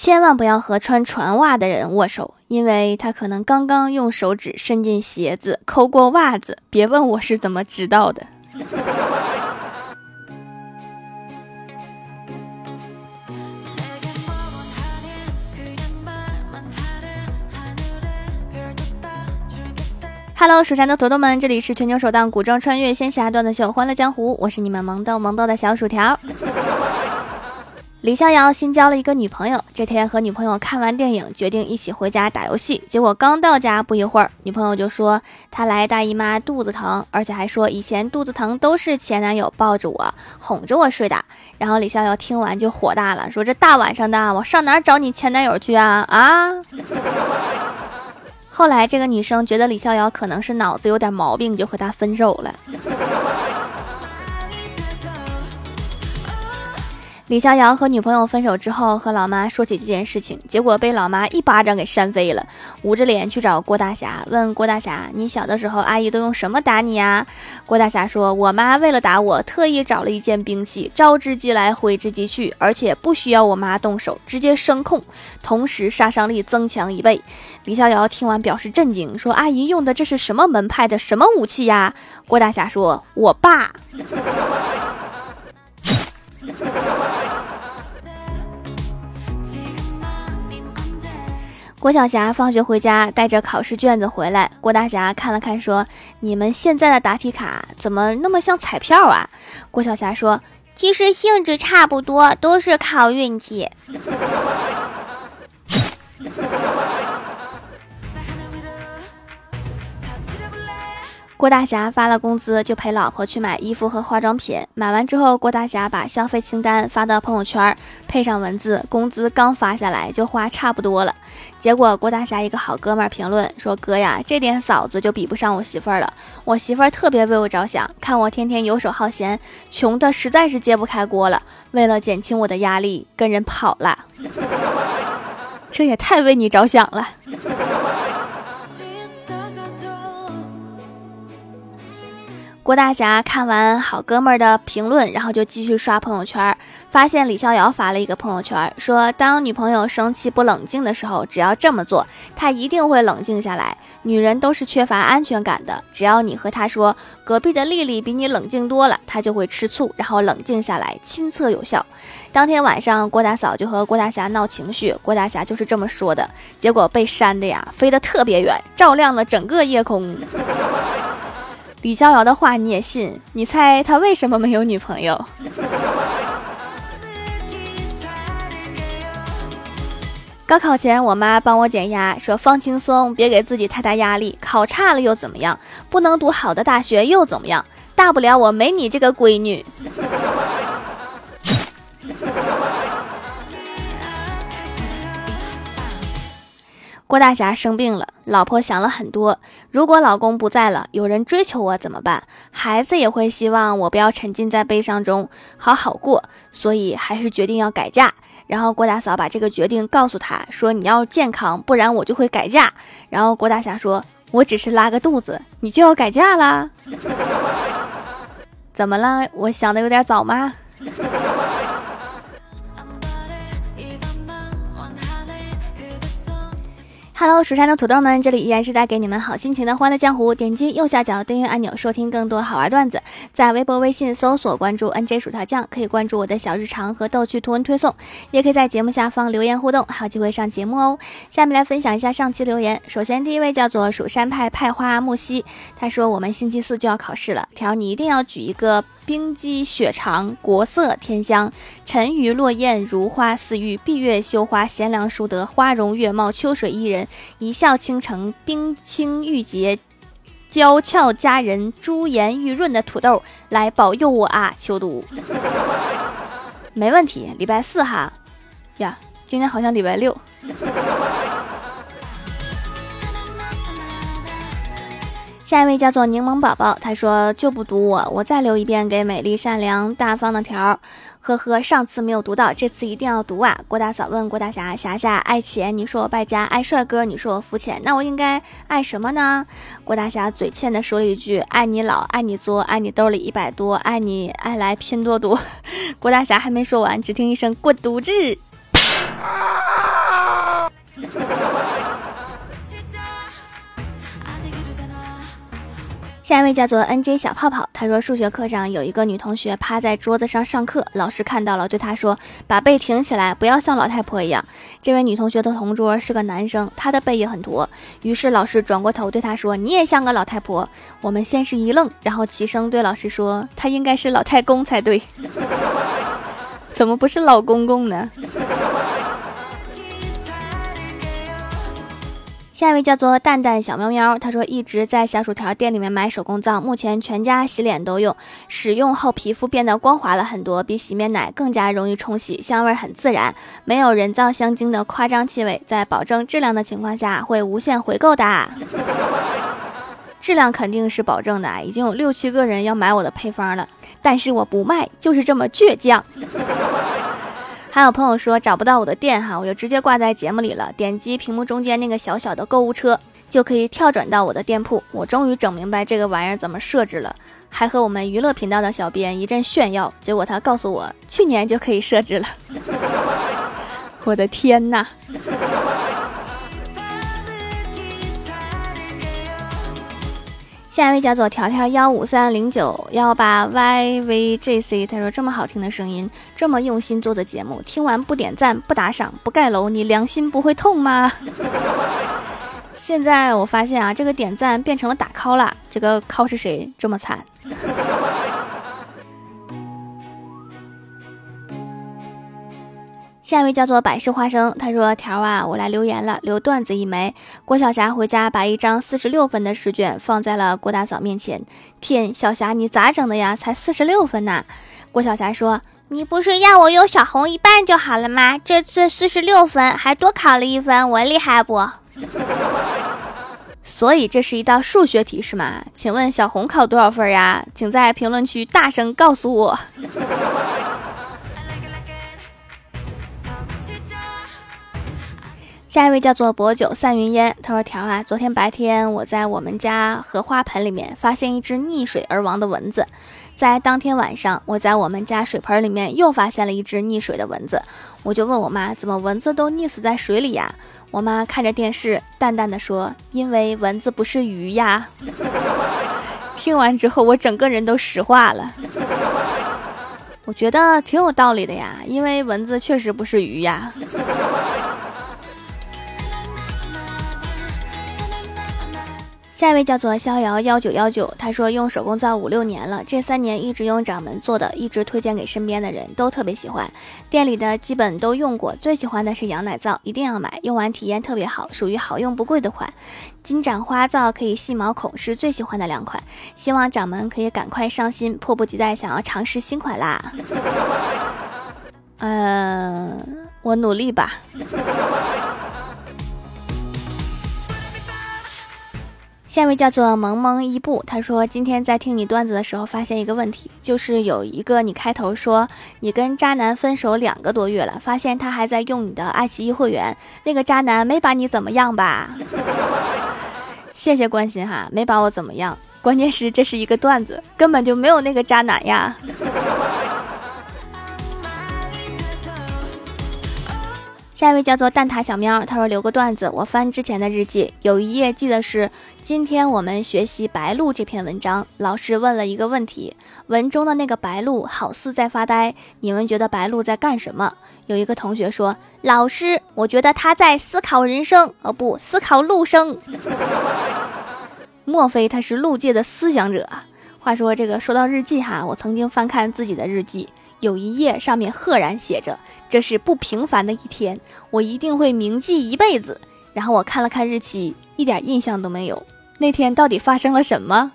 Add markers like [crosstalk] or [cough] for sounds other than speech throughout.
千万不要和穿船袜的人握手，因为他可能刚刚用手指伸进鞋子抠过袜子。别问我是怎么知道的。Hello，蜀山的土豆们，这里是全球首档古装穿越仙侠段子秀《欢乐江湖》，我是你们萌豆萌豆的小薯条。李逍遥新交了一个女朋友，这天和女朋友看完电影，决定一起回家打游戏。结果刚到家不一会儿，女朋友就说她来大姨妈，肚子疼，而且还说以前肚子疼都是前男友抱着我哄着我睡的。然后李逍遥听完就火大了，说这大晚上的，我上哪找你前男友去啊啊！后来，这个女生觉得李逍遥可能是脑子有点毛病，就和他分手了。李逍遥和女朋友分手之后，和老妈说起这件事情，结果被老妈一巴掌给扇飞了，捂着脸去找郭大侠，问郭大侠：“你小的时候，阿姨都用什么打你呀？”郭大侠说：“我妈为了打我，特意找了一件兵器，招之即来，挥之即去，而且不需要我妈动手，直接声控，同时杀伤力增强一倍。”李逍遥听完表示震惊，说：“阿姨用的这是什么门派的什么武器呀？”郭大侠说：“我爸。”郭晓霞放学回家，带着考试卷子回来。郭大侠看了看，说：“你们现在的答题卡怎么那么像彩票啊？”郭晓霞说：“其实性质差不多，都是靠运气。”郭大侠发了工资，就陪老婆去买衣服和化妆品。买完之后，郭大侠把消费清单发到朋友圈，配上文字：“工资刚发下来，就花差不多了。”结果，郭大侠一个好哥们评论说：“哥呀，这点嫂子就比不上我媳妇儿了。我媳妇儿特别为我着想，看我天天游手好闲，穷的实在是揭不开锅了。为了减轻我的压力，跟人跑了。[laughs] 这也太为你着想了。”郭大侠看完好哥们儿的评论，然后就继续刷朋友圈，发现李逍遥发了一个朋友圈，说当女朋友生气不冷静的时候，只要这么做，她一定会冷静下来。女人都是缺乏安全感的，只要你和她说隔壁的丽丽比你冷静多了，她就会吃醋，然后冷静下来，亲测有效。当天晚上，郭大嫂就和郭大侠闹情绪，郭大侠就是这么说的，结果被扇的呀，飞得特别远，照亮了整个夜空。李逍遥的话你也信？你猜他为什么没有女朋友？[laughs] 高考前，我妈帮我减压，说放轻松，别给自己太大压力。考差了又怎么样？不能读好的大学又怎么样？大不了我没你这个闺女。[laughs] 郭大侠生病了，老婆想了很多。如果老公不在了，有人追求我怎么办？孩子也会希望我不要沉浸在悲伤中，好好过。所以还是决定要改嫁。然后郭大嫂把这个决定告诉他说：“你要健康，不然我就会改嫁。”然后郭大侠说：“我只是拉个肚子，你就要改嫁啦？[laughs] 怎么了？我想的有点早吗？” Hello，蜀山的土豆们，这里依然是带给你们好心情的欢乐江湖。点击右下角订阅按钮，收听更多好玩段子。在微博、微信搜索关注 NJ 薯条酱，可以关注我的小日常和逗趣图文推送，也可以在节目下方留言互动，还有机会上节目哦。下面来分享一下上期留言。首先，第一位叫做蜀山派派花木兮，他说我们星期四就要考试了，条你一定要举一个。冰肌雪长，国色天香，沉鱼落雁，如花似玉，闭月羞花，贤良淑德，花容月貌，秋水伊人，一笑倾城，冰清玉洁，娇俏佳人，珠颜玉润的土豆来保佑我啊！求读，[laughs] 没问题，礼拜四哈呀，今天好像礼拜六。下一位叫做柠檬宝宝，他说就不读我，我再留一遍给美丽善良大方的条，呵呵，上次没有读到，这次一定要读啊！郭大嫂问郭大侠，侠侠爱钱，你说我败家；爱帅哥，你说我肤浅，那我应该爱什么呢？[laughs] 郭大侠嘴欠的说了一句：爱你老，爱你作，爱你兜里一百多，爱你爱来拼多多。[laughs] 郭大侠还没说完，只听一声滚犊子！[laughs] 下一位叫做 N J 小泡泡，他说数学课上有一个女同学趴在桌子上上课，老师看到了，对她说：“把背挺起来，不要像老太婆一样。”这位女同学的同桌是个男生，他的背也很驼，于是老师转过头对他说：“你也像个老太婆。”我们先是一愣，然后齐声对老师说：“他应该是老太公才对，怎么不是老公公呢？” [laughs] 下一位叫做蛋蛋小喵喵，他说一直在小薯条店里面买手工皂，目前全家洗脸都用，使用后皮肤变得光滑了很多，比洗面奶更加容易冲洗，香味很自然，没有人造香精的夸张气味，在保证质量的情况下会无限回购的。质量肯定是保证的，已经有六七个人要买我的配方了，但是我不卖，就是这么倔强。还有朋友说找不到我的店哈，我就直接挂在节目里了。点击屏幕中间那个小小的购物车，就可以跳转到我的店铺。我终于整明白这个玩意儿怎么设置了，还和我们娱乐频道的小编一阵炫耀。结果他告诉我，去年就可以设置了。[laughs] 我的天呐！下一位叫做条条幺五三零九幺八 yvjc，他说这么好听的声音，这么用心做的节目，听完不点赞不打赏不盖楼，你良心不会痛吗？[laughs] 现在我发现啊，这个点赞变成了打 call 了，这个 call 是谁这么惨？下一位叫做百事花生，他说：“条啊，我来留言了，留段子一枚。郭晓霞回家把一张四十六分的试卷放在了郭大嫂面前。天，小霞你咋整的呀？才四十六分呐！郭晓霞说：你不是要我有小红一半就好了吗？这次四十六分，还多考了一分，我厉害不？所以这是一道数学题是吗？请问小红考多少分呀？请在评论区大声告诉我。”下一位叫做薄酒散云烟，他说：“条啊，昨天白天我在我们家荷花盆里面发现一只溺水而亡的蚊子，在当天晚上，我在我们家水盆里面又发现了一只溺水的蚊子，我就问我妈，怎么蚊子都溺死在水里呀？我妈看着电视，淡淡的说：因为蚊子不是鱼呀。[laughs] 听完之后，我整个人都石化了。我觉得挺有道理的呀，因为蚊子确实不是鱼呀。”下一位叫做逍遥幺九幺九，他说用手工皂五六年了，这三年一直用掌门做的，一直推荐给身边的人都特别喜欢，店里的基本都用过，最喜欢的是羊奶皂，一定要买，用完体验特别好，属于好用不贵的款。金盏花皂可以细毛孔，是最喜欢的两款，希望掌门可以赶快上新，迫不及待想要尝试新款啦。嗯，[laughs] 我努力吧。下一位叫做萌萌一步，他说今天在听你段子的时候，发现一个问题，就是有一个你开头说你跟渣男分手两个多月了，发现他还在用你的爱奇艺会员，那个渣男没把你怎么样吧？[laughs] 谢谢关心哈，没把我怎么样，关键是这是一个段子，根本就没有那个渣男呀。下一位叫做蛋挞小喵，他说留个段子。我翻之前的日记，有一页记得是今天我们学习白鹭这篇文章。老师问了一个问题，文中的那个白鹭好似在发呆，你们觉得白鹭在干什么？有一个同学说，老师，我觉得他在思考人生，哦不，思考陆生。莫非他是陆界的思想者？话说这个说到日记哈，我曾经翻看自己的日记。有一页上面赫然写着：“这是不平凡的一天，我一定会铭记一辈子。”然后我看了看日期，一点印象都没有。那天到底发生了什么？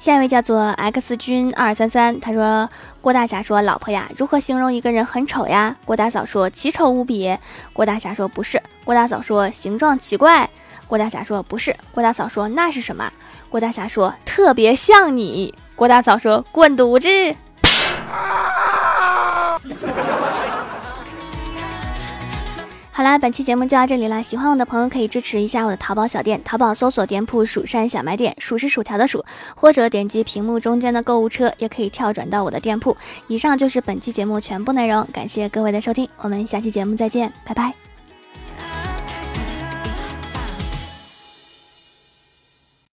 下一位叫做 X 君二三三，他说：“郭大侠说，老婆呀，如何形容一个人很丑呀？”郭大嫂说：“奇丑无比。”郭大侠说：“不是。”郭大嫂说：“形状奇怪。”郭大侠说：“不是。”郭大嫂说：“那是什么？”郭大侠说：“特别像你。”郭大嫂说：“滚犊子！”好啦，本期节目就到这里了。喜欢我的朋友可以支持一下我的淘宝小店，淘宝搜索店铺“蜀山小卖店”，数是薯条的数，或者点击屏幕中间的购物车，也可以跳转到我的店铺。以上就是本期节目全部内容，感谢各位的收听，我们下期节目再见，拜拜。